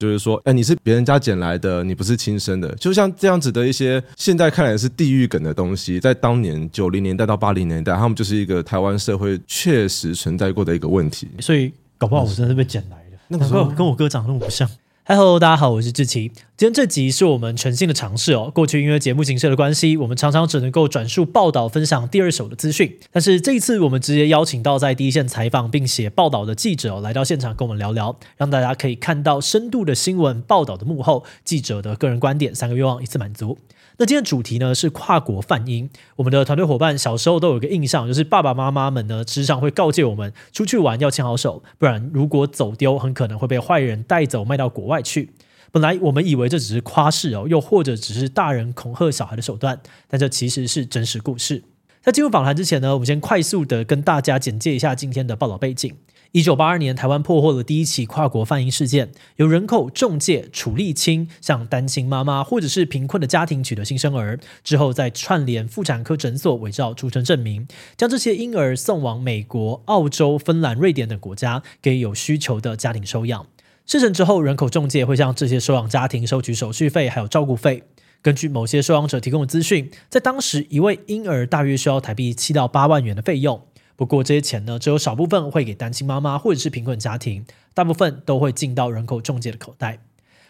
就是说，哎，你是别人家捡来的，你不是亲生的，就像这样子的一些现在看来是地狱梗的东西，在当年九零年代到八零年代，他们就是一个台湾社会确实存在过的一个问题。所以搞不好我真的是被捡来的，那个时候跟我哥长得那么不像。Hello，大家好，我是志奇。今天这集是我们全新的尝试哦。过去因为节目形式的关系，我们常常只能够转述报道、分享第二手的资讯。但是这一次，我们直接邀请到在第一线采访并写报道的记者，来到现场跟我们聊聊，让大家可以看到深度的新闻报道的幕后，记者的个人观点，三个愿望一次满足。那今天主题呢是跨国泛英。我们的团队伙伴小时候都有一个印象，就是爸爸妈妈们呢时常会告诫我们，出去玩要牵好手，不然如果走丢，很可能会被坏人带走卖到国外去。本来我们以为这只是夸饰哦，又或者只是大人恐吓小孩的手段，但这其实是真实故事。在进入访谈之前呢，我们先快速的跟大家简介一下今天的报道背景。一九八二年，台湾破获了第一起跨国贩婴事件，由人口中介处立青向单亲妈妈或者是贫困的家庭取得新生儿，之后再串联妇产科诊所伪造出生证明，将这些婴儿送往美国、澳洲、芬兰、瑞典等国家，给有需求的家庭收养。事成之后，人口中介会向这些收养家庭收取手续费还有照顾费。根据某些收养者提供的资讯，在当时一位婴儿大约需要台币七到八万元的费用。不过这些钱呢，只有少部分会给单亲妈妈或者是贫困家庭，大部分都会进到人口中介的口袋。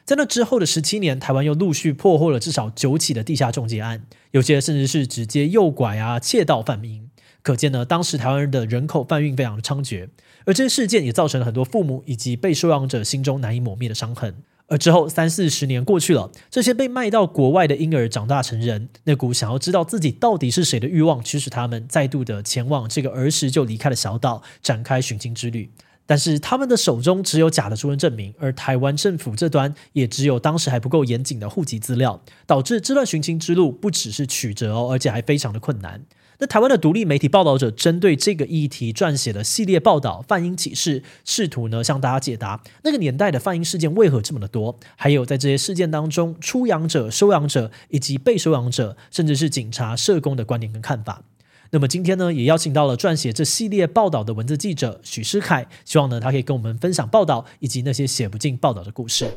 在那之后的十七年，台湾又陆续破获了至少九起的地下中介案，有些甚至是直接诱拐啊、窃盗贩英。可见呢，当时台湾人的人口贩运非常的猖獗，而这些事件也造成了很多父母以及被收养者心中难以抹灭的伤痕。而之后三四十年过去了，这些被卖到国外的婴儿长大成人，那股想要知道自己到底是谁的欲望，驱使他们再度的前往这个儿时就离开的小岛，展开寻亲之旅。但是他们的手中只有假的出生证明，而台湾政府这端也只有当时还不够严谨的户籍资料，导致这段寻亲之路不只是曲折哦，而且还非常的困难。那台湾的独立媒体报道者针对这个议题撰写了系列报道《泛英启事》，试图呢向大家解答那个年代的泛英事件为何这么的多，还有在这些事件当中出养者、收养者以及被收养者，甚至是警察、社工的观点跟看法。那么今天呢，也邀请到了撰写这系列报道的文字记者许诗凯，希望呢他可以跟我们分享报道以及那些写不尽报道的故事。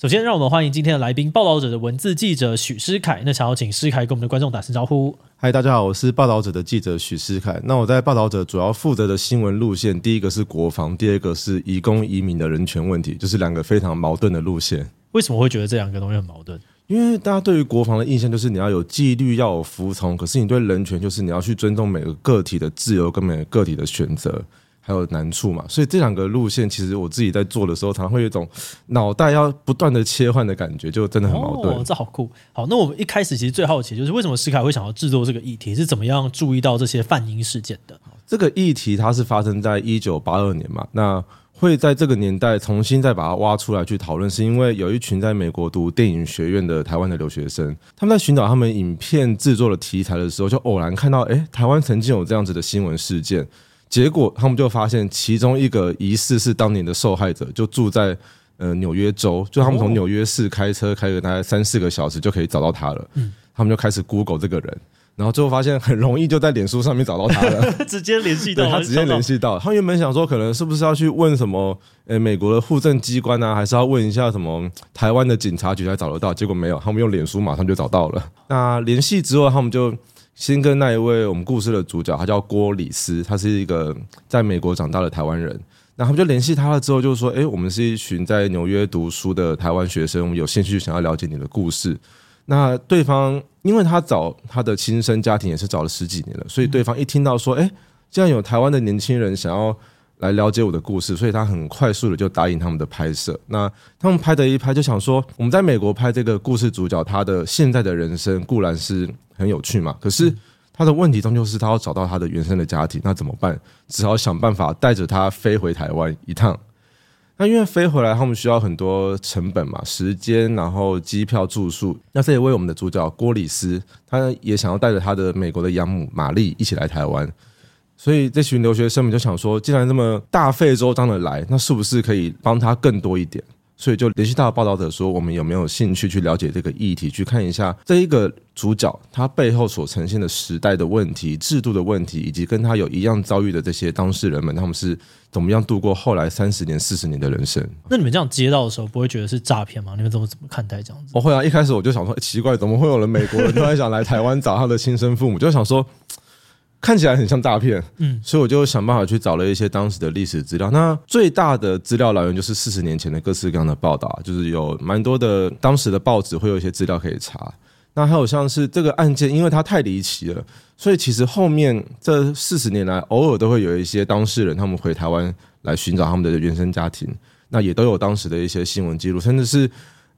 首先，让我们欢迎今天的来宾——报道者的文字记者许诗凯。那想要请诗凯跟我们的观众打声招呼。嗨，大家好，我是报道者的记者许诗凯。那我在报道者主要负责的新闻路线，第一个是国防，第二个是移工移民的人权问题，就是两个非常矛盾的路线。为什么会觉得这两个东西很矛盾？因为大家对于国防的印象就是你要有纪律，要有服从，可是你对人权就是你要去尊重每个个体的自由跟每个个体的选择。还有难处嘛，所以这两个路线，其实我自己在做的时候，常常会有一种脑袋要不断的切换的感觉，就真的很矛盾。哦，这好酷。好，那我们一开始其实最好奇就是为什么诗恺会想要制作这个议题，是怎么样注意到这些泛音事件的？这个议题它是发生在一九八二年嘛，那会在这个年代重新再把它挖出来去讨论，是因为有一群在美国读电影学院的台湾的留学生，他们在寻找他们影片制作的题材的时候，就偶然看到，哎，台湾曾经有这样子的新闻事件。结果他们就发现，其中一个疑似是当年的受害者，就住在呃纽约州，就他们从纽约市开车开个大概三四个小时就可以找到他了。嗯，他们就开始 Google 这个人，然后最后发现很容易就在脸书上面找到他了，直接联系到，他直接联系到。他原本想说，可能是不是要去问什么，呃，美国的户政机关啊，还是要问一下什么台湾的警察局才找得到？结果没有，他们用脸书马上就找到了。那联系之后，他们就。先跟那一位我们故事的主角，他叫郭里斯，他是一个在美国长大的台湾人。那他们就联系他了之后，就说：“哎，我们是一群在纽约读书的台湾学生，我们有兴趣想要了解你的故事。”那对方因为他找他的亲生家庭也是找了十几年了，所以对方一听到说：“哎，这样有台湾的年轻人想要。”来了解我的故事，所以他很快速的就答应他们的拍摄。那他们拍的一拍，就想说我们在美国拍这个故事主角，他的现在的人生固然是很有趣嘛，可是他的问题终究是他要找到他的原生的家庭，那怎么办？只好想办法带着他飞回台湾一趟。那因为飞回来，他们需要很多成本嘛，时间，然后机票、住宿。那这也为我们的主角郭里斯，他也想要带着他的美国的养母玛丽一起来台湾。所以这群留学生们就想说，既然这么大费周章的来，那是不是可以帮他更多一点？所以就联系到报道者说，我们有没有兴趣去了解这个议题，去看一下这一个主角他背后所呈现的时代的问题、制度的问题，以及跟他有一样遭遇的这些当事人们，他们是怎么样度过后来三十年、四十年的人生？那你们这样接到的时候，不会觉得是诈骗吗？你们怎么怎么看待这样子？我会啊，一开始我就想说，欸，奇怪，怎么会有人美国人突然想来台湾找他的亲生父母？就想说。看起来很像诈骗，嗯，所以我就想办法去找了一些当时的历史资料。那最大的资料来源就是四十年前的各式各样的报道，就是有蛮多的当时的报纸会有一些资料可以查。那还有像是这个案件，因为它太离奇了，所以其实后面这四十年来，偶尔都会有一些当事人他们回台湾来寻找他们的原生家庭，那也都有当时的一些新闻记录，甚至是。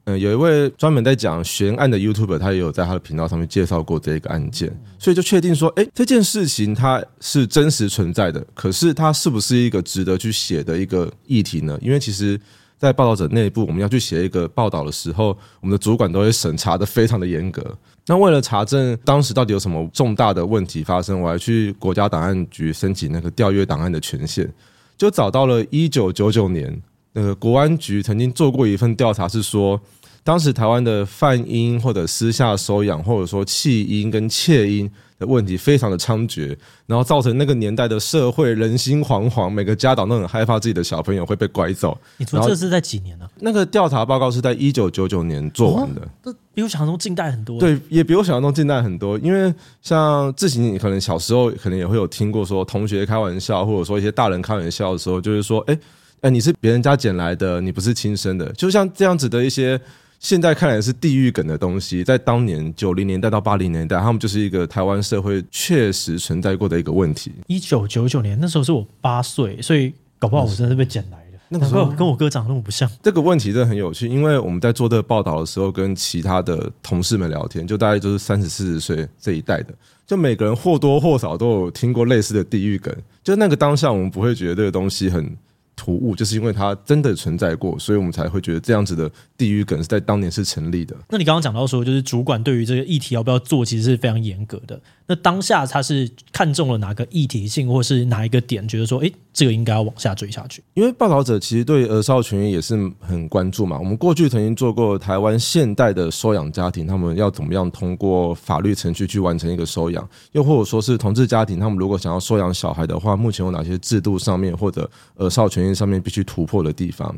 嗯，有一位专门在讲悬案的 YouTuber，他也有在他的频道上面介绍过这个案件，所以就确定说，哎，这件事情它是真实存在的。可是它是不是一个值得去写的一个议题呢？因为其实，在报道者内部，我们要去写一个报道的时候，我们的主管都会审查的非常的严格。那为了查证当时到底有什么重大的问题发生，我还去国家档案局申请那个调阅档案的权限，就找到了一九九九年。那个国安局曾经做过一份调查，是说当时台湾的贩婴或者私下收养，或者说弃婴跟窃婴的问题非常的猖獗，然后造成那个年代的社会人心惶惶，每个家长都很害怕自己的小朋友会被拐走。你说这是在几年呢？那个调查报告是在一九九九年做完的，这比我想象中近代很多。对，也比我想象中近代很多。因为像自己，你可能小时候可能也会有听过说同学开玩笑，或者说一些大人开玩笑的时候，就是说，哎。哎，你是别人家捡来的，你不是亲生的，就像这样子的一些现在看来是地狱梗的东西，在当年九零年代到八零年代，他们就是一个台湾社会确实存在过的一个问题。一九九九年那时候是我八岁，所以搞不好我真的是被捡来的。那个时候跟我哥长得那么不像。这个问题真的很有趣，因为我们在做这个报道的时候，跟其他的同事们聊天，就大概就是三十四十岁这一代的，就每个人或多或少都有听过类似的地狱梗。就那个当下，我们不会觉得这个东西很。突兀，就是因为它真的存在过，所以我们才会觉得这样子的地狱梗是在当年是成立的。那你刚刚讲到说，就是主管对于这个议题要不要做，其实是非常严格的。那当下他是看中了哪个议题性，或是哪一个点，觉得说，诶，这个应该要往下追下去。因为报道者其实对儿少权益也是很关注嘛。我们过去曾经做过台湾现代的收养家庭，他们要怎么样通过法律程序去完成一个收养，又或者说是同志家庭，他们如果想要收养小孩的话，目前有哪些制度上面或者儿少权益上面必须突破的地方？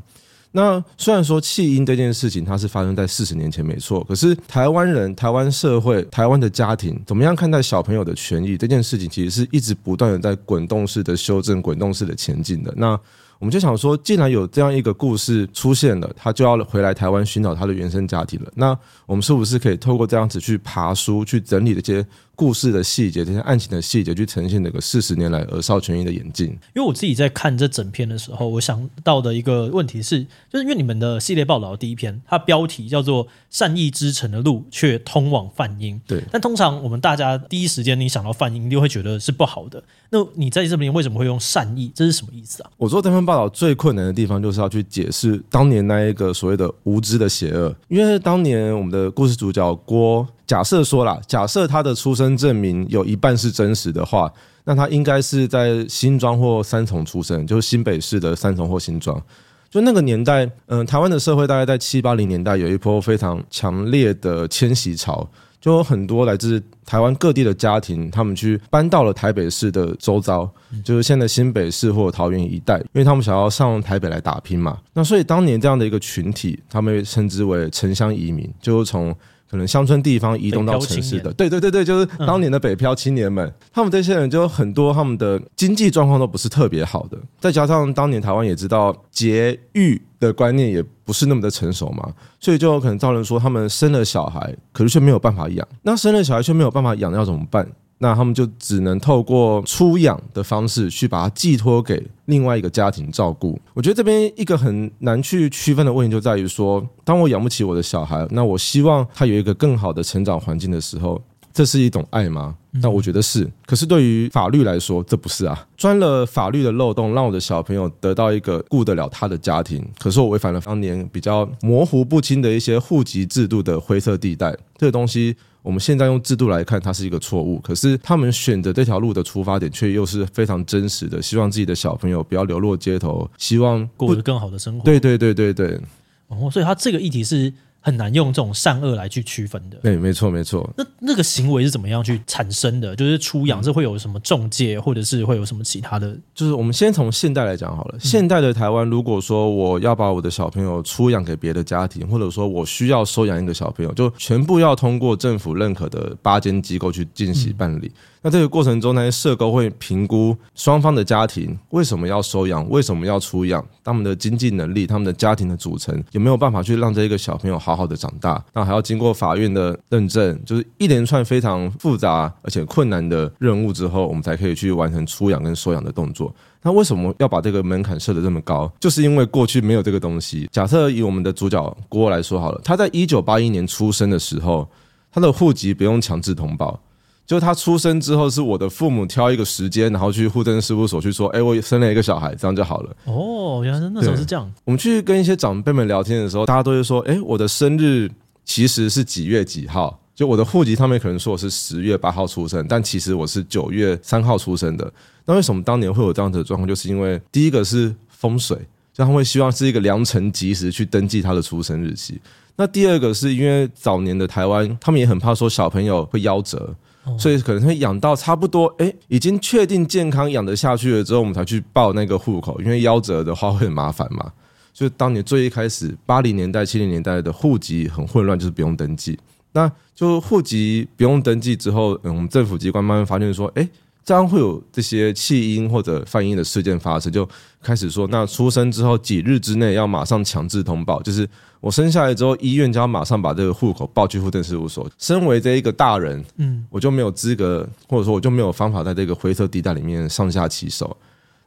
那虽然说弃婴这件事情它是发生在四十年前没错，可是台湾人、台湾社会、台湾的家庭怎么样看待小朋友的权益这件事情，其实是一直不断的在滚动式的修正、滚动式的前进的。那我们就想说，既然有这样一个故事出现了，他就要回来台湾寻找他的原生家庭了。那我们是不是可以透过这样子去爬书、去整理这些故事的细节，这些案情的细节，去呈现这个四十年来儿少权益的演进？因为我自己在看这整篇的时候，我想到的一个问题是，就是因为你们的系列报道的第一篇，它标题叫做“善意之城的路却通往泛音”。对。但通常我们大家第一时间你想到泛音，一定会觉得是不好的。那你在这边为什么会用善意？这是什么意思啊？我做这篇报道最困难的地方，就是要去解释当年那一个所谓的无知的邪恶。因为当年我们的故事主角郭，假设说啦，假设他的出生证明有一半是真实的话，那他应该是在新庄或三重出生，就是新北市的三重或新庄。就那个年代，嗯，台湾的社会大概在七八零年代有一波非常强烈的迁徙潮。就有很多来自台湾各地的家庭，他们去搬到了台北市的周遭，就是现在新北市或桃园一带，因为他们想要上台北来打拼嘛。那所以当年这样的一个群体，他们称之为城乡移民，就是从。可能乡村地方移动到城市的，对对对对，就是当年的北漂青年们，他们这些人就很多，他们的经济状况都不是特别好的，再加上当年台湾也知道节育的观念也不是那么的成熟嘛，所以就有可能造成说他们生了小孩，可是却没有办法养，那生了小孩却没有办法养，要怎么办？那他们就只能透过出养的方式去把它寄托给另外一个家庭照顾。我觉得这边一个很难去区分的问题就在于说，当我养不起我的小孩，那我希望他有一个更好的成长环境的时候，这是一种爱吗？那我觉得是。可是对于法律来说，这不是啊。钻了法律的漏洞，让我的小朋友得到一个顾得了他的家庭，可是我违反了当年比较模糊不清的一些户籍制度的灰色地带。这个东西。我们现在用制度来看，它是一个错误。可是他们选择这条路的出发点，却又是非常真实的，希望自己的小朋友不要流落街头，希望过着更好的生活。对对对对对。哦，所以他这个议题是。很难用这种善恶来去区分的。对，没错，没错。那那个行为是怎么样去产生的？就是出养是会有什么中介，或者是会有什么其他的？就是我们先从现代来讲好了。现代的台湾，如果说我要把我的小朋友出养给别的家庭，或者说我需要收养一个小朋友，就全部要通过政府认可的八间机构去进行办理。那这个过程中，那些社工会评估双方的家庭为什么要收养，为什么要出养，他们的经济能力，他们的家庭的组成有没有办法去让这个小朋友好好的长大？那还要经过法院的认证，就是一连串非常复杂而且困难的任务之后，我们才可以去完成出养跟收养的动作。那为什么要把这个门槛设得这么高？就是因为过去没有这个东西。假设以我们的主角郭来说好了，他在一九八一年出生的时候，他的户籍不用强制通报。就他出生之后，是我的父母挑一个时间，然后去户政事务所去说：“哎，我生了一个小孩，这样就好了。”哦，原来那时候是这样。我们去跟一些长辈们聊天的时候，大家都会说：“哎，我的生日其实是几月几号？就我的户籍上面可能说我是十月八号出生，但其实我是九月三号出生的。那为什么当年会有这样的状况？就是因为第一个是风水，就他们会希望是一个良辰吉时去登记他的出生日期。那第二个是因为早年的台湾，他们也很怕说小朋友会夭折。”所以可能会养到差不多，哎，已经确定健康养得下去了之后，我们才去报那个户口，因为夭折的话会很麻烦嘛。所以当年最一开始，八零年代、七零年代的户籍很混乱，就是不用登记。那就户籍不用登记之后，嗯，我们政府机关慢慢发现说，哎。这样会有这些弃婴或者贩婴的事件发生，就开始说，那出生之后几日之内要马上强制通报，就是我生下来之后，医院就要马上把这个户口报去户政事务所。身为这一个大人，嗯，我就没有资格，或者说我就没有方法在这个灰色地带里面上下其手。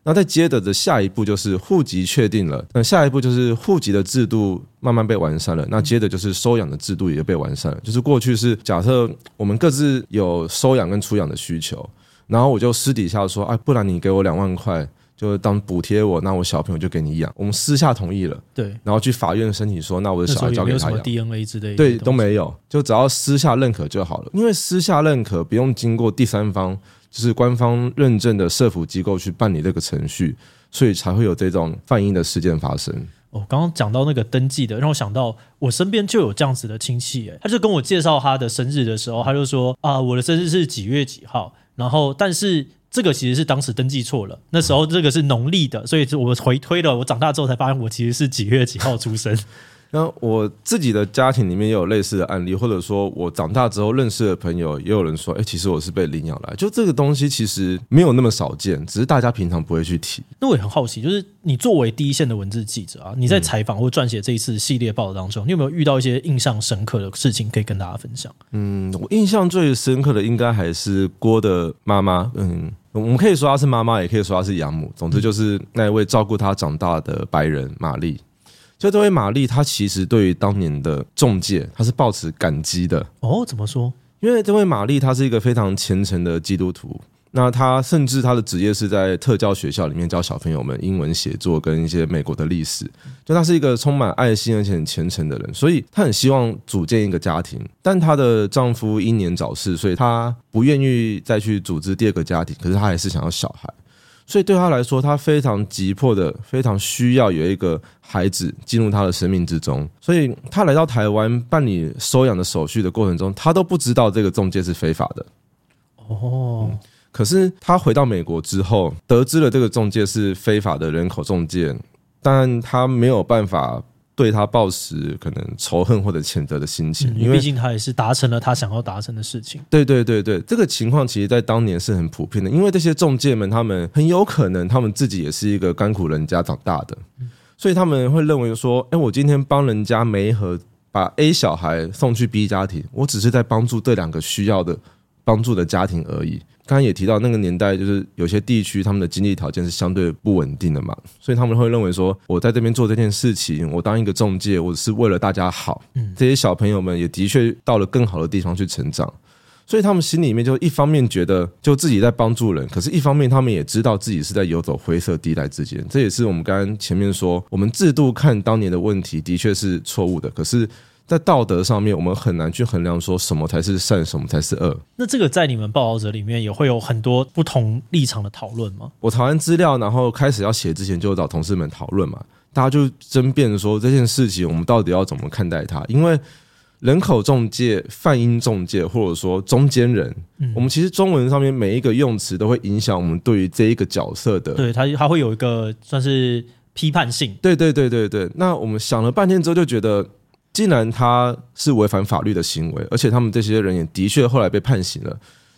那再接着的下一步就是户籍确定了，那下一步就是户籍的制度慢慢被完善了。那接着就是收养的制度也被完善了。就是过去是假设我们各自有收养跟出养的需求。然后我就私底下说，哎，不然你给我两万块，就当补贴我，那我小朋友就给你养。我们私下同意了，对。然后去法院申请说，那我的小孩交给他养。DNA 之类的，对，都没有，就只要私下认可就好了。因为私下认可不用经过第三方，就是官方认证的社福机构去办理这个程序，所以才会有这种犯婴的事件发生。哦，刚刚讲到那个登记的，让我想到我身边就有这样子的亲戚，哎，他就跟我介绍他的生日的时候，他就说啊，我的生日是几月几号。然后，但是这个其实是当时登记错了，那时候这个是农历的，所以我回推了。我长大之后才发现，我其实是几月几号出生。那我自己的家庭里面也有类似的案例，或者说我长大之后认识的朋友，也有人说，哎，其实我是被领养来。就这个东西其实没有那么少见，只是大家平常不会去提。那我也很好奇，就是你作为第一线的文字记者啊，你在采访或撰写这一次系列报道当中，你有没有遇到一些印象深刻的事情可以跟大家分享？嗯，我印象最深刻的应该还是郭的妈妈。嗯，我们可以说她是妈妈，也可以说她是养母。总之就是那一位照顾她长大的白人玛丽。就这位玛丽，她其实对于当年的中介，她是抱持感激的。哦，怎么说？因为这位玛丽，她是一个非常虔诚的基督徒。那她甚至她的职业是在特教学校里面教小朋友们英文写作跟一些美国的历史。就她是一个充满爱心而且很虔诚的人，所以她很希望组建一个家庭。但她的丈夫英年早逝，所以她不愿意再去组织第二个家庭。可是她还是想要小孩。所以对他来说，他非常急迫的，非常需要有一个孩子进入他的生命之中。所以他来到台湾办理收养的手续的过程中，他都不知道这个中介是非法的。哦，可是他回到美国之后，得知了这个中介是非法的人口中介，但他没有办法。对他抱持可能仇恨或者谴责的心情，因为毕竟他也是达成了他想要达成的事情。对对对对，这个情况其实在当年是很普遍的，因为这些中介们他们很有可能他们自己也是一个甘苦人家长大的，所以他们会认为说，哎，我今天帮人家媒合把 A 小孩送去 B 家庭，我只是在帮助这两个需要的帮助的家庭而已。刚刚也提到，那个年代就是有些地区他们的经济条件是相对不稳定的嘛，所以他们会认为说，我在这边做这件事情，我当一个中介，我是为了大家好。嗯，这些小朋友们也的确到了更好的地方去成长，所以他们心里面就一方面觉得就自己在帮助人，可是一方面他们也知道自己是在游走灰色地带之间。这也是我们刚刚前面说，我们制度看当年的问题的确是错误的，可是。在道德上面，我们很难去衡量说什么才是善，什么才是恶。那这个在你们报道者里面也会有很多不同立场的讨论吗？我查完资料，然后开始要写之前，就找同事们讨论嘛，大家就争辩说这件事情我们到底要怎么看待它？因为人口中介、泛音中介，或者说中间人，嗯、我们其实中文上面每一个用词都会影响我们对于这一个角色的，对，它它会有一个算是批判性。对对对对对。那我们想了半天之后，就觉得。既然他是违反法律的行为，而且他们这些人也的确后来被判刑了，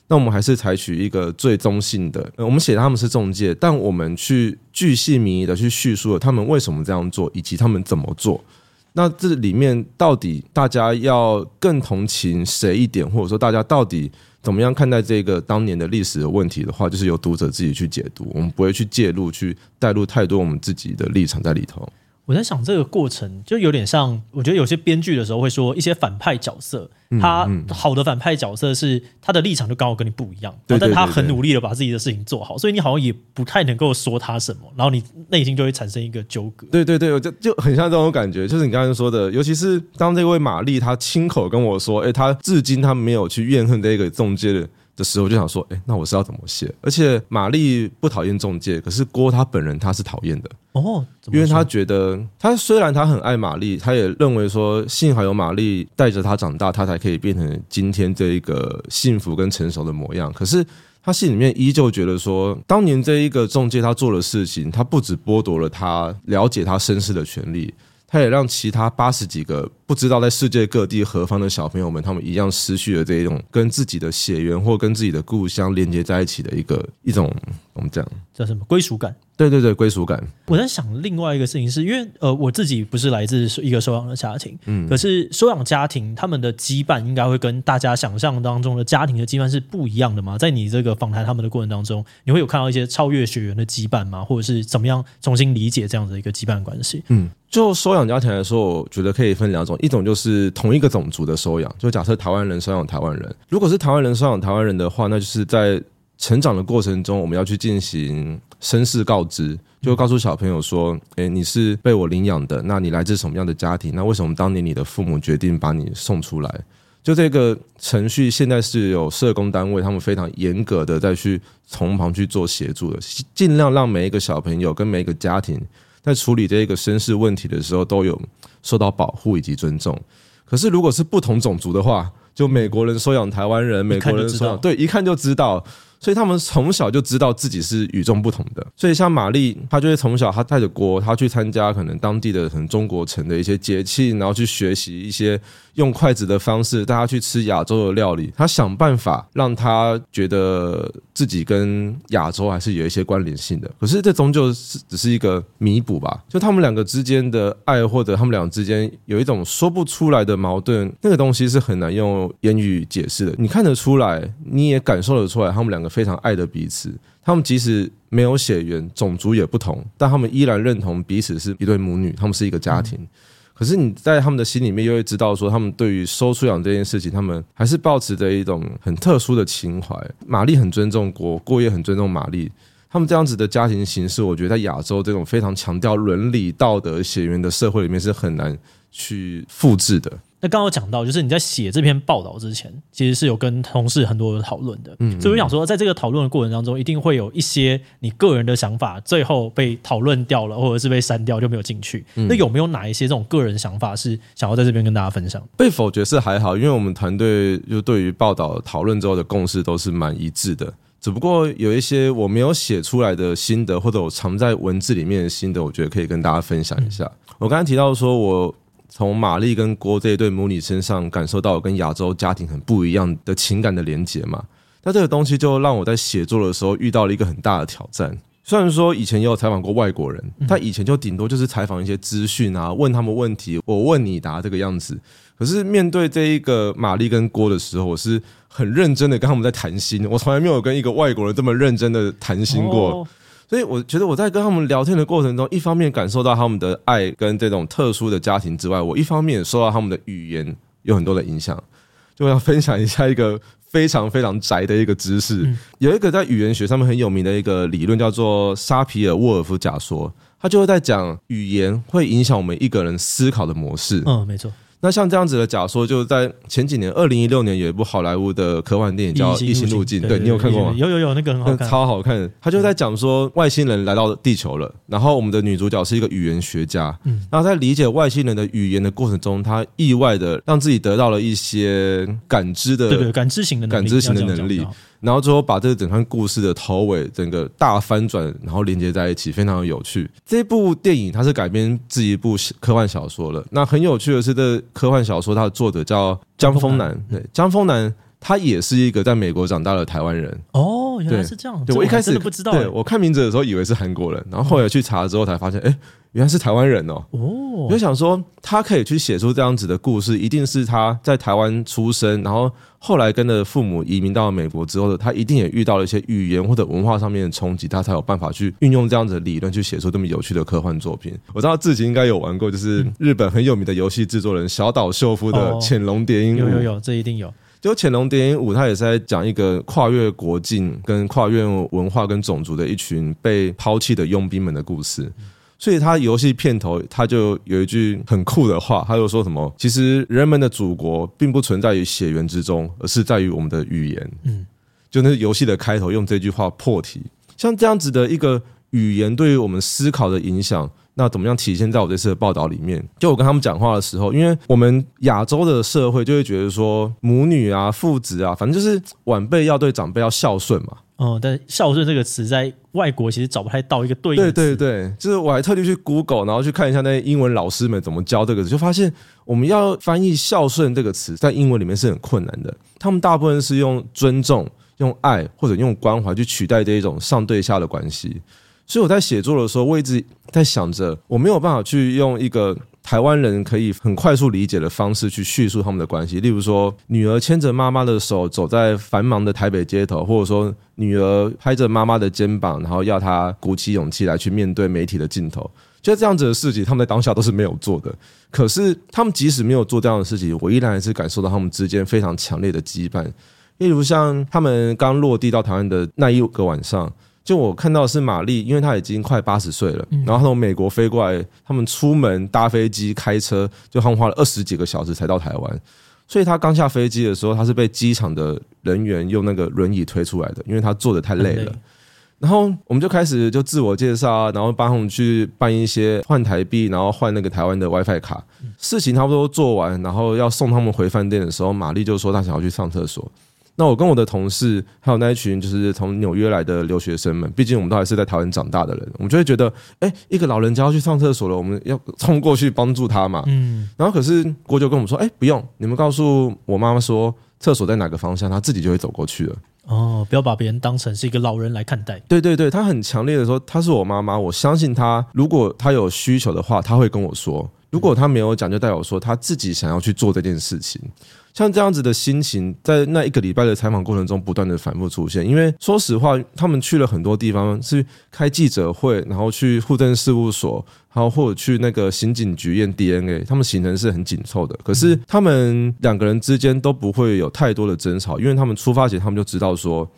那我们还是采取一个最中性的。我们写他们是中介，但我们去巨细靡遗的去叙述了他们为什么这样做，以及他们怎么做。那这里面到底大家要更同情谁一点，或者说大家到底怎么样看待这个当年的历史的问题的话，就是由读者自己去解读，我们不会去介入，去带入太多我们自己的立场在里头。我在想这个过程就有点像，我觉得有些编剧的时候会说，一些反派角色，他好的反派角色是他的立场就刚好跟你不一样，但他很努力的把自己的事情做好，所以你好像也不太能够说他什么，然后你内心就会产生一个纠葛。对对对，就就很像这种感觉，就是你刚才说的，尤其是当这位玛丽她亲口跟我说，哎，她至今她没有去怨恨这个中介的。的时候就想说，哎，那我是要怎么写？而且玛丽不讨厌中介，可是郭他本人他是讨厌的哦，因为他觉得他虽然他很爱玛丽，他也认为说幸好有玛丽带着他长大，他才可以变成今天这一个幸福跟成熟的模样。可是他心里面依旧觉得说，当年这一个中介他做的事情，他不止剥夺了他了解他身世的权利。他也让其他八十几个不知道在世界各地何方的小朋友们，他们一样失去了这一种跟自己的血缘或跟自己的故乡连接在一起的一个一种，我们讲叫什么归属感？对对对，归属感。我在想另外一个事情是，因为呃，我自己不是来自一个收养的家庭，嗯，可是收养家庭他们的羁绊应该会跟大家想象当中的家庭的羁绊是不一样的吗？在你这个访谈他们的过程当中，你会有看到一些超越血缘的羁绊吗？或者是怎么样重新理解这样的一个羁绊关系？嗯。就收养家庭来说，我觉得可以分两种，一种就是同一个种族的收养，就假设台湾人收养台湾人，如果是台湾人收养台湾人的话，那就是在成长的过程中，我们要去进行身世告知，就告诉小朋友说，诶，你是被我领养的，那你来自什么样的家庭？那为什么当年你的父母决定把你送出来？就这个程序，现在是有社工单位，他们非常严格的在去从旁去做协助的，尽量让每一个小朋友跟每一个家庭。在处理这个身世问题的时候，都有受到保护以及尊重。可是，如果是不同种族的话，就美国人收养台湾人，美国人收养，对，一看就知道。所以他们从小就知道自己是与众不同的。所以像玛丽，她就是从小她带着锅，她去参加可能当地的可能中国城的一些节庆，然后去学习一些用筷子的方式，带她去吃亚洲的料理。她想办法让她觉得自己跟亚洲还是有一些关联性的。可是这终究是只是一个弥补吧。就他们两个之间的爱，或者他们两个之间有一种说不出来的矛盾，那个东西是很难用言语解释的。你看得出来，你也感受得出来，他们两个。非常爱的彼此，他们即使没有血缘、种族也不同，但他们依然认同彼此是一对母女，他们是一个家庭。可是你在他们的心里面又会知道，说他们对于收出养这件事情，他们还是抱持着一种很特殊的情怀。玛丽很尊重郭，郭也很尊重玛丽。他们这样子的家庭形式，我觉得在亚洲这种非常强调伦理道德、血缘的社会里面是很难去复制的。那刚刚讲到，就是你在写这篇报道之前，其实是有跟同事很多人讨论的。嗯，所以我想说，在这个讨论的过程当中，一定会有一些你个人的想法，最后被讨论掉了，或者是被删掉，就没有进去。那有没有哪一些这种个人想法是想要在这边跟大家分享？被否决是还好，因为我们团队就对于报道讨论之后的共识都是蛮一致的。只不过有一些我没有写出来的心得，或者我藏在文字里面的心得，我觉得可以跟大家分享一下。我刚才提到说我。从玛丽跟郭这一对母女身上感受到跟亚洲家庭很不一样的情感的连结嘛，那这个东西就让我在写作的时候遇到了一个很大的挑战。虽然说以前也有采访过外国人，他以前就顶多就是采访一些资讯啊，问他们问题，我问你答这个样子。可是面对这一个玛丽跟郭的时候，我是很认真的跟他们在谈心，我从来没有跟一个外国人这么认真的谈心过。所以我觉得我在跟他们聊天的过程中，一方面感受到他们的爱跟这种特殊的家庭之外，我一方面也受到他们的语言有很多的影响。就要分享一下一个非常非常宅的一个知识，有一个在语言学上面很有名的一个理论叫做沙皮尔沃尔夫假说，他就会在讲语言会影响我们一个人思考的模式。嗯，没错。那像这样子的假说，就在前几年，二零一六年有一部好莱坞的科幻电影叫《异星路径》，对，你有看过吗？有有有，那个很好看，超好看。他就在讲说外星人来到地球了，然后我们的女主角是一个语言学家，嗯，然后在理解外星人的语言的过程中，她意外的让自己得到了一些感知的，对对，感知型的感知型的能力。然后最后把这个整段故事的头尾整个大翻转，然后连接在一起，非常有趣。这部电影它是改编自一部科幻小说了。那很有趣的是，这科幻小说它的作者叫江峰南，对，江峰南他也是一个在美国长大的台湾人。哦，原来是这样。对，我一开始不知道，对我看名字的时候以为是韩国人，然后后来去查了之后才发现，哎。原来是台湾人哦！哦，我就想说，他可以去写出这样子的故事，一定是他在台湾出生，然后后来跟着父母移民到了美国之后的，他一定也遇到了一些语言或者文化上面的冲击，他才有办法去运用这样子的理论去写出这么有趣的科幻作品。我知道自己应该有玩过，就是日本很有名的游戏制作人小岛秀夫的《潜龙谍影五》。有有有，这一定有。就《潜龙谍影五》，他也是在讲一个跨越国境、跟跨越文化跟种族的一群被抛弃的佣兵们的故事。所以他游戏片头他就有一句很酷的话，他就说什么：“其实人们的祖国并不存在于血缘之中，而是在于我们的语言。”嗯，就那游戏的开头用这句话破题，像这样子的一个语言对于我们思考的影响，那怎么样体现在我这次的报道里面？就我跟他们讲话的时候，因为我们亚洲的社会就会觉得说母女啊、父子啊，反正就是晚辈要对长辈要孝顺嘛。哦，但孝顺这个词在外国其实找不太到一个对应。对对对，就是我还特地去 Google，然后去看一下那些英文老师们怎么教这个词，就发现我们要翻译孝顺这个词在英文里面是很困难的。他们大部分是用尊重、用爱或者用关怀去取代这一种上对下的关系。所以我在写作的时候，我一直在想着，我没有办法去用一个。台湾人可以很快速理解的方式去叙述他们的关系，例如说，女儿牵着妈妈的手走在繁忙的台北街头，或者说，女儿拍着妈妈的肩膀，然后要她鼓起勇气来去面对媒体的镜头。就这样子的事情，他们在当下都是没有做的。可是，他们即使没有做这样的事情，我依然还是感受到他们之间非常强烈的羁绊。例如，像他们刚落地到台湾的那一个晚上。就我看到的是玛丽，因为她已经快八十岁了，然后她从美国飞过来，他们出门搭飞机、开车，就他们花了二十几个小时才到台湾。所以她刚下飞机的时候，她是被机场的人员用那个轮椅推出来的，因为她坐的太累了。然后我们就开始就自我介绍啊，然后帮他们去办一些换台币，然后换那个台湾的 WiFi 卡。事情差不多做完，然后要送他们回饭店的时候，玛丽就说她想要去上厕所。那我跟我的同事，还有那一群就是从纽约来的留学生们，毕竟我们都还是在台湾长大的人，我们就会觉得，哎，一个老人家要去上厕所了，我们要冲过去帮助他嘛。嗯。然后可是郭就跟我们说，哎，不用，你们告诉我妈妈说厕所在哪个方向，她自己就会走过去了。哦，不要把别人当成是一个老人来看待。对对对，他很强烈的说，她是我妈妈，我相信她，如果她有需求的话，她会跟我说。如果他没有讲，就代表说他自己想要去做这件事情。像这样子的心情，在那一个礼拜的采访过程中，不断的反复出现。因为说实话，他们去了很多地方，是开记者会，然后去户政事务所，然后或者去那个刑警局验 DNA，他们行程是很紧凑的。可是他们两个人之间都不会有太多的争吵，因为他们出发前他们就知道说，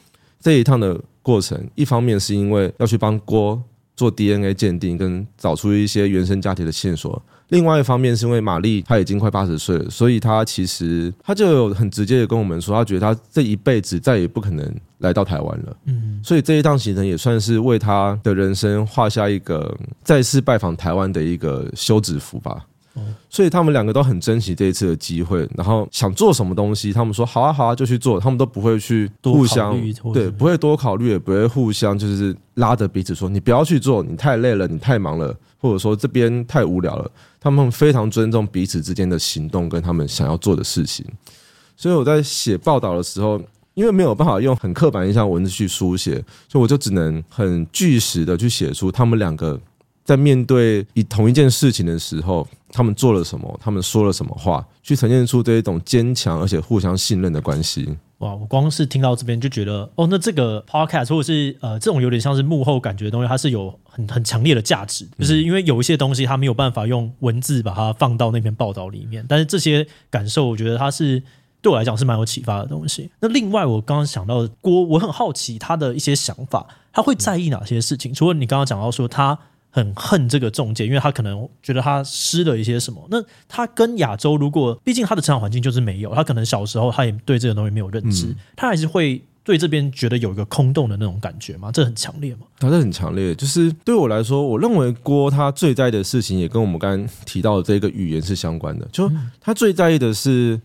这一趟的过程，一方面是因为要去帮郭做 DNA 鉴定，跟找出一些原生家庭的线索。另外一方面是因为玛丽她已经快八十岁了，所以她其实她就有很直接的跟我们说，她觉得她这一辈子再也不可能来到台湾了。嗯，所以这一趟行程也算是为她的人生画下一个再次拜访台湾的一个休止符吧。所以他们两个都很珍惜这一次的机会，然后想做什么东西，他们说好啊好啊就去做，他们都不会去互相对，不会多考虑，也不会互相就是拉着彼此说你不要去做，你太累了，你太忙了，或者说这边太无聊了。他们非常尊重彼此之间的行动跟他们想要做的事情。所以我在写报道的时候，因为没有办法用很刻板印象文字去书写，所以我就只能很据实的去写出他们两个。在面对以同一件事情的时候，他们做了什么？他们说了什么话？去呈现出这一种坚强而且互相信任的关系。哇！我光是听到这边就觉得，哦，那这个 podcast 或者是呃这种有点像是幕后感觉的东西，它是有很很强烈的价值，就是因为有一些东西它没有办法用文字把它放到那篇报道里面，但是这些感受，我觉得它是对我来讲是蛮有启发的东西。那另外，我刚刚想到郭，我很好奇他的一些想法，他会在意哪些事情？除了你刚刚讲到说他。很恨这个中介，因为他可能觉得他失了一些什么。那他跟亚洲，如果毕竟他的成长环境就是没有，他可能小时候他也对这个东西没有认知，嗯、他还是会对这边觉得有一个空洞的那种感觉吗？这很强烈吗？他这很强烈，就是对我来说，我认为郭他最在意的事情也跟我们刚刚提到的这个语言是相关的。就他最在意的是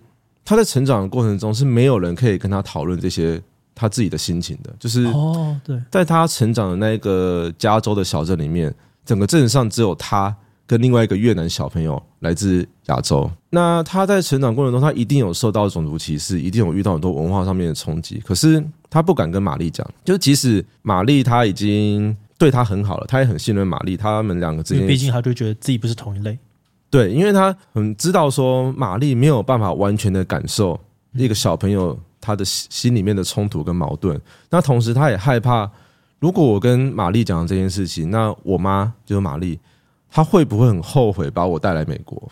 他在成长的过程中是没有人可以跟他讨论这些。他自己的心情的，就是哦，对，在他成长的那个加州的小镇里面，整个镇上只有他跟另外一个越南小朋友来自亚洲。那他在成长过程中，他一定有受到种族歧视，一定有遇到很多文化上面的冲击。可是他不敢跟玛丽讲，就即使玛丽他已经对他很好了，他也很信任玛丽，他们两个之间，毕竟他就觉得自己不是同一类。对，因为他很知道说玛丽没有办法完全的感受一个小朋友。他的心里面的冲突跟矛盾，那同时他也害怕，如果我跟玛丽讲这件事情，那我妈就是玛丽，她会不会很后悔把我带来美国？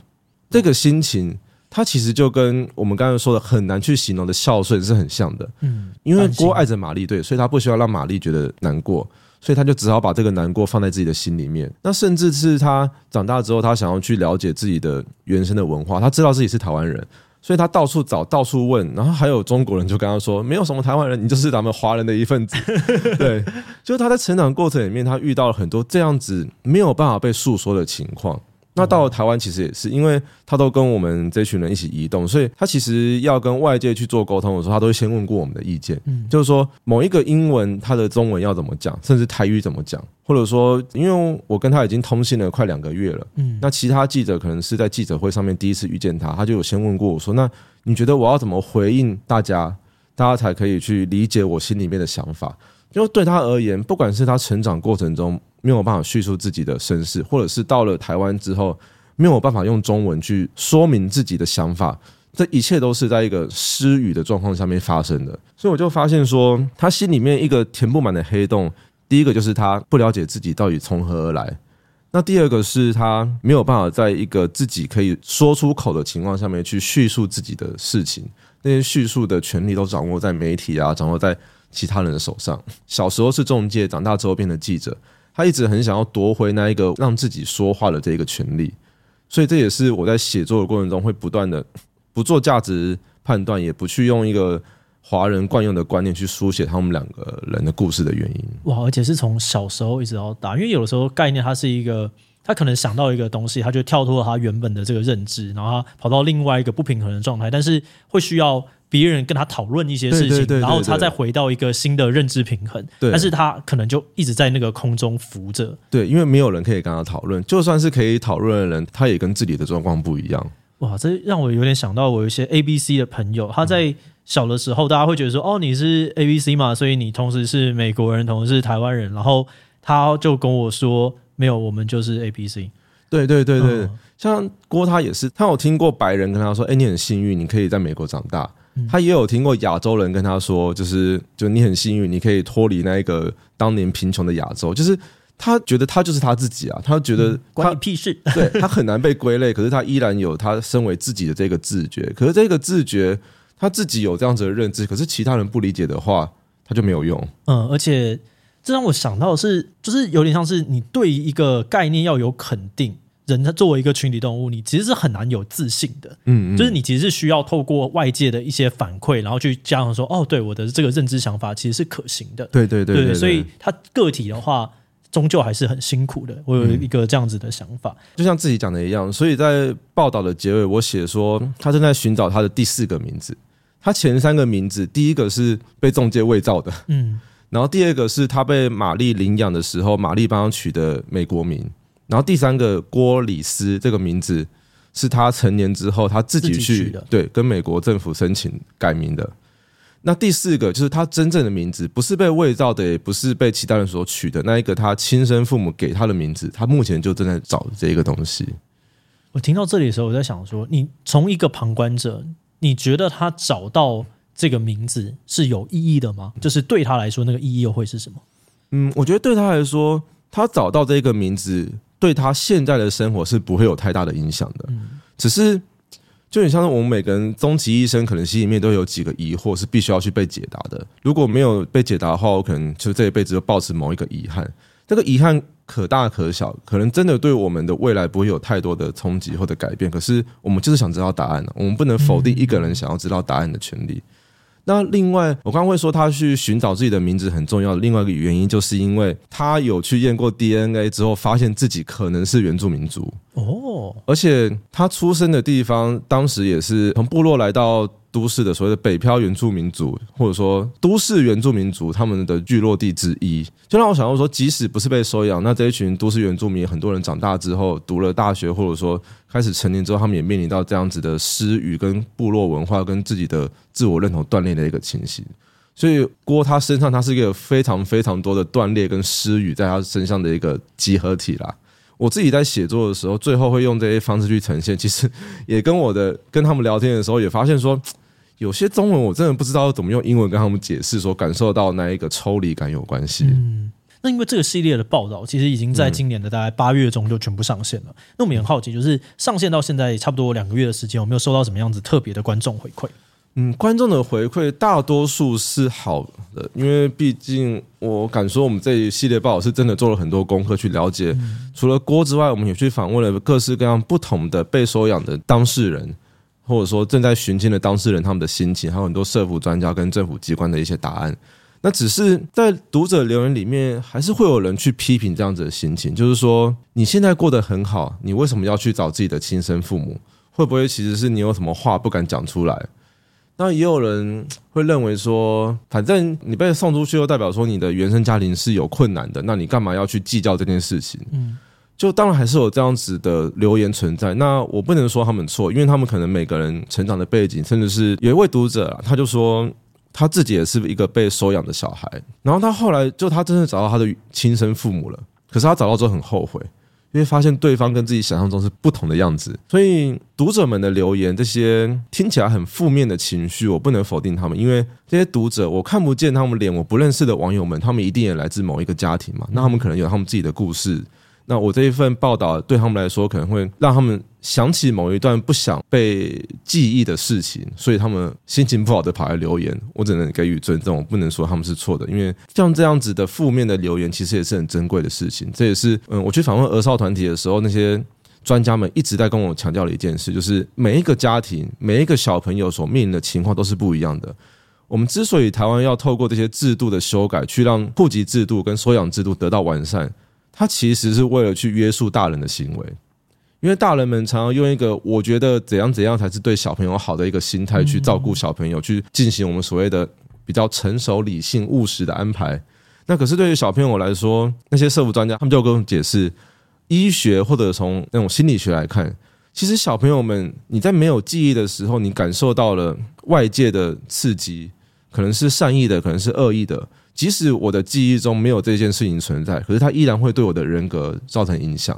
这个心情，他其实就跟我们刚才说的很难去形容的孝顺是很像的。嗯，因为郭爱着玛丽，对，所以他不希望让玛丽觉得难过，所以他就只好把这个难过放在自己的心里面。那甚至是他长大之后，他想要去了解自己的原生的文化，他知道自己是台湾人。所以他到处找，到处问，然后还有中国人就跟他说：“没有什么台湾人，你就是咱们华人的一份子。”对，就是他在成长过程里面，他遇到了很多这样子没有办法被诉说的情况。那到了台湾，其实也是，因为他都跟我们这群人一起移动，所以他其实要跟外界去做沟通的时候，他都会先问过我们的意见。嗯，就是说某一个英文，他的中文要怎么讲，甚至台语怎么讲，或者说，因为我跟他已经通信了快两个月了，嗯，那其他记者可能是在记者会上面第一次遇见他，他就有先问过我说：“那你觉得我要怎么回应大家，大家才可以去理解我心里面的想法？”因为对他而言，不管是他成长过程中。没有办法叙述自己的身世，或者是到了台湾之后没有办法用中文去说明自己的想法，这一切都是在一个失语的状况下面发生的。所以我就发现说，他心里面一个填不满的黑洞，第一个就是他不了解自己到底从何而来，那第二个是他没有办法在一个自己可以说出口的情况下面去叙述自己的事情，那些叙述的权利都掌握在媒体啊，掌握在其他人的手上。小时候是中介，长大之后变成记者。他一直很想要夺回那一个让自己说话的这个权利，所以这也是我在写作的过程中会不断的 不做价值判断，也不去用一个华人惯用的观念去书写他们两个人的故事的原因。哇！而且是从小时候一直到大，因为有的时候概念它是一个，他可能想到一个东西，他就跳脱了他原本的这个认知，然后他跑到另外一个不平衡的状态，但是会需要。别人跟他讨论一些事情，然后他再回到一个新的认知平衡，但是他可能就一直在那个空中浮着。对，因为没有人可以跟他讨论，就算是可以讨论的人，他也跟自己的状况不一样。哇，这让我有点想到我有一些 A B C 的朋友，他在小的时候，大家会觉得说，哦，你是 A B C 嘛，所以你同时是美国人，同时是台湾人，然后他就跟我说，没有，我们就是 A B C。对对对对，嗯、像郭他也是，他有听过白人跟他说，哎，你很幸运，你可以在美国长大。他也有听过亚洲人跟他说，就是就你很幸运，你可以脱离那一个当年贫穷的亚洲。就是他觉得他就是他自己啊，他觉得关你屁事。对，他很难被归类，可是他依然有他身为自己的这个自觉。可是这个自觉，他自己有这样子的认知，可是其他人不理解的话，他就没有用。嗯，而且这让我想到的是，就是有点像是你对一个概念要有肯定。人他作为一个群体动物，你其实是很难有自信的，嗯，嗯，就是你其实是需要透过外界的一些反馈，然后去加上说，哦，对，我的这个认知想法其实是可行的，对对对，对，对，对，所以他个体的话，终究还是很辛苦的。我有一个这样子的想法，就像自己讲的一样，所以在报道的结尾，我写说他正在寻找他的第四个名字，他前三个名字，第一个是被中介伪造的，嗯，然后第二个是他被玛丽领养的时候，玛丽帮他取的美国名。然后第三个郭里斯这个名字是他成年之后他自己去对跟美国政府申请改名的。那第四个就是他真正的名字，不是被伪造的，也不是被其他人所取的。那一个他亲生父母给他的名字，他目前就正在找这一个东西。我听到这里的时候，我在想说，你从一个旁观者，你觉得他找到这个名字是有意义的吗？就是对他来说，那个意义又会是什么？嗯，我觉得对他来说，他找到这个名字。对他现在的生活是不会有太大的影响的，只是就很像是我们每个人终其一生，可能心里面都有几个疑惑是必须要去被解答的。如果没有被解答的话，我可能就这一辈子就抱持某一个遗憾。这个遗憾可大可小，可能真的对我们的未来不会有太多的冲击或者改变。可是我们就是想知道答案，我们不能否定一个人想要知道答案的权利。那另外，我刚刚会说他去寻找自己的名字很重要的另外一个原因，就是因为他有去验过 DNA 之后，发现自己可能是原住民族。哦，而且他出生的地方当时也是从部落来到。都市的所谓的北漂原住民族，或者说都市原住民族，他们的聚落地之一，就让我想到说，即使不是被收养，那这一群都市原住民，很多人长大之后读了大学，或者说开始成年之后，他们也面临到这样子的失语、跟部落文化、跟自己的自我认同断裂的一个情形。所以郭他身上，他是一个非常非常多的断裂跟失语在他身上的一个集合体啦。我自己在写作的时候，最后会用这些方式去呈现，其实也跟我的跟他们聊天的时候，也发现说。有些中文我真的不知道怎么用英文跟他们解释，说感受到那一个抽离感有关系。嗯，那因为这个系列的报道其实已经在今年的大概八月中就全部上线了。那我们也很好奇，就是上线到现在差不多两个月的时间，有没有收到什么样子特别的观众回馈？嗯，观众的回馈大多数是好的，因为毕竟我敢说，我们这一系列报道是真的做了很多功课去了解。嗯、除了郭之外，我们也去访问了各式各样不同的被收养的当事人。或者说正在寻亲的当事人，他们的心情，还有很多社福专家跟政府机关的一些答案。那只是在读者留言里面，还是会有人去批评这样子的心情，就是说你现在过得很好，你为什么要去找自己的亲生父母？会不会其实是你有什么话不敢讲出来？那也有人会认为说，反正你被送出去，又代表说你的原生家庭是有困难的，那你干嘛要去计较这件事情？嗯。就当然还是有这样子的留言存在，那我不能说他们错，因为他们可能每个人成长的背景，甚至是有一位读者，他就说他自己也是一个被收养的小孩，然后他后来就他真的找到他的亲生父母了，可是他找到之后很后悔，因为发现对方跟自己想象中是不同的样子，所以读者们的留言这些听起来很负面的情绪，我不能否定他们，因为这些读者我看不见他们脸，我不认识的网友们，他们一定也来自某一个家庭嘛，那他们可能有他们自己的故事。那我这一份报道对他们来说，可能会让他们想起某一段不想被记忆的事情，所以他们心情不好的跑来留言，我只能给予尊重，我不能说他们是错的，因为像这样子的负面的留言，其实也是很珍贵的事情。这也是嗯，我去访问儿少团体的时候，那些专家们一直在跟我强调的一件事，就是每一个家庭、每一个小朋友所面临的情况都是不一样的。我们之所以台湾要透过这些制度的修改，去让户籍制度跟收养制度得到完善。他其实是为了去约束大人的行为，因为大人们常常用一个我觉得怎样怎样才是对小朋友好的一个心态去照顾小朋友，去进行我们所谓的比较成熟、理性、务实的安排。那可是对于小朋友来说，那些社福专家他们就跟我解释，医学或者从那种心理学来看，其实小朋友们你在没有记忆的时候，你感受到了外界的刺激，可能是善意的，可能是恶意的。即使我的记忆中没有这件事情存在，可是它依然会对我的人格造成影响。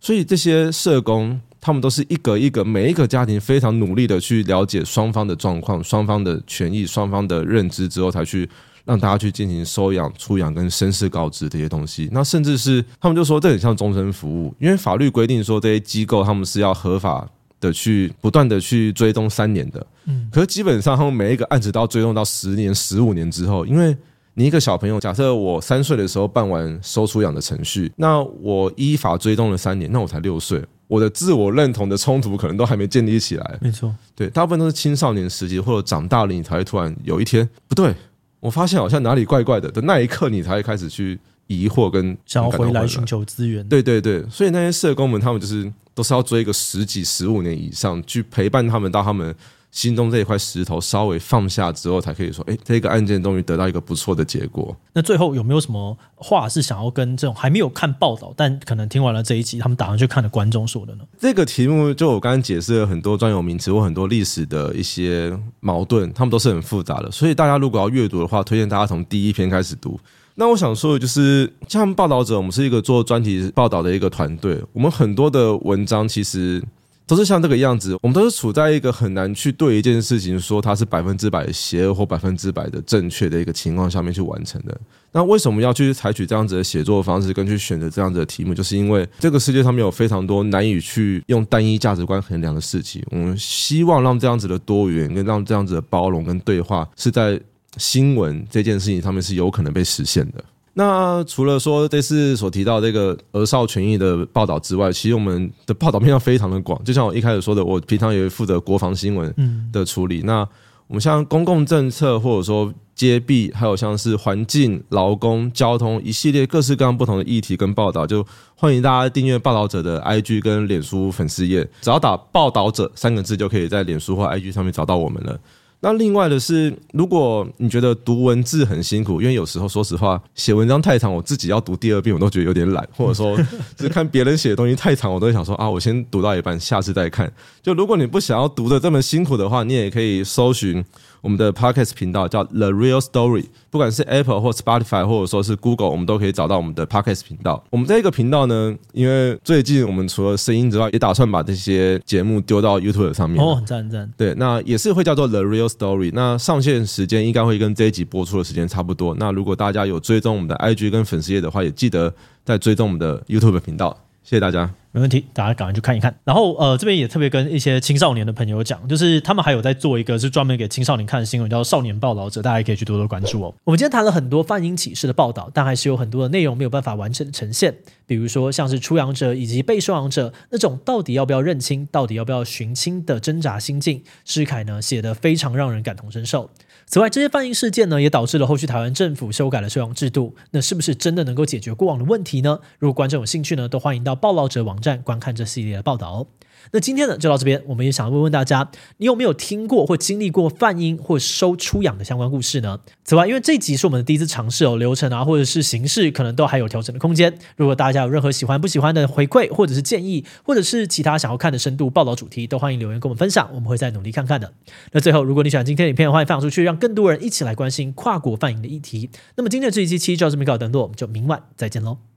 所以这些社工，他们都是一个一个每一个家庭非常努力的去了解双方的状况、双方的权益、双方的认知之后，才去让大家去进行收养、出养跟身世告知这些东西。那甚至是他们就说这很像终身服务，因为法律规定说这些机构他们是要合法的去不断的去追踪三年的。嗯，可是基本上他们每一个案子都要追踪到十年、十五年之后，因为你一个小朋友，假设我三岁的时候办完收出养的程序，那我依法追踪了三年，那我才六岁，我的自我认同的冲突可能都还没建立起来。没错，对，大部分都是青少年时期或者长大了，你才会突然有一天不对，我发现好像哪里怪怪的的那一刻，你才会开始去疑惑跟想要回来寻求资源。对对对，所以那些社工们，他们就是都是要追一个十几、十五年以上，去陪伴他们到他们。心中这一块石头稍微放下之后，才可以说：“哎，这个案件终于得到一个不错的结果。”那最后有没有什么话是想要跟这种还没有看报道，但可能听完了这一集，他们打算去看的观众说的呢？这个题目就我刚刚解释了很多专有名词或很多历史的一些矛盾，他们都是很复杂的。所以大家如果要阅读的话，推荐大家从第一篇开始读。那我想说的就是，像报道者，我们是一个做专题报道的一个团队，我们很多的文章其实。都是像这个样子，我们都是处在一个很难去对一件事情说它是百分之百邪恶或百分之百的正确的一个情况下面去完成的。那为什么要去采取这样子的写作方式，跟去选择这样子的题目？就是因为这个世界上面有非常多难以去用单一价值观衡量的事情。我们希望让这样子的多元，跟让这样子的包容跟对话，是在新闻这件事情上面是有可能被实现的。那除了说这次所提到这个儿少权益的报道之外，其实我们的报道面向非常的广。就像我一开始说的，我平常也负责国防新闻的处理。那我们像公共政策，或者说接币，还有像是环境、劳工、交通一系列各式各样不同的议题跟报道，就欢迎大家订阅报道者的 IG 跟脸书粉丝页，只要打“报道者”三个字，就可以在脸书或 IG 上面找到我们了。那另外的是，如果你觉得读文字很辛苦，因为有时候说实话，写文章太长，我自己要读第二遍我都觉得有点懒，或者说是看别人写的东西太长，我都想说啊，我先读到一半，下次再看。就如果你不想要读的这么辛苦的话，你也可以搜寻。我们的 Podcast 频道叫 The Real Story，不管是 Apple 或 Spotify，或者说是 Google，我们都可以找到我们的 Podcast 频道。我们这个频道呢，因为最近我们除了声音之外，也打算把这些节目丢到 YouTube 上面。哦，赞赞。对，那也是会叫做 The Real Story。那上线时间应该会跟这一集播出的时间差不多。那如果大家有追踪我们的 IG 跟粉丝页的话，也记得在追踪我们的 YouTube 频道。谢谢大家。没问题，大家赶快去看一看。然后，呃，这边也特别跟一些青少年的朋友讲，就是他们还有在做一个是专门给青少年看的新闻，叫《少年报道者》，大家也可以去多多关注哦。我们今天谈了很多泛音启事的报道，但还是有很多的内容没有办法完整的呈现，比如说像是出养者以及被收养者那种到底要不要认亲、到底要不要寻亲的挣扎心境，诗凯呢写得非常让人感同身受。此外，这些犯婴事件呢，也导致了后续台湾政府修改了收养制度。那是不是真的能够解决过往的问题呢？如果观众有兴趣呢，都欢迎到报道者网站观看这系列的报道哦。那今天呢，就到这边。我们也想问问大家，你有没有听过或经历过犯婴或收出养的相关故事呢？此外，因为这集是我们的第一次尝试哦，流程啊或者是形式可能都还有调整的空间。如果大家有任何喜欢不喜欢的回馈，或者是建议，或者是其他想要看的深度报道主题，都欢迎留言跟我们分享，我们会再努力看看的。那最后，如果你喜欢今天的影片，欢迎分享出去，让更多人一起来关心跨国犯婴的议题。那么今天的这一期七就到这边告一段落，我们就明晚再见喽。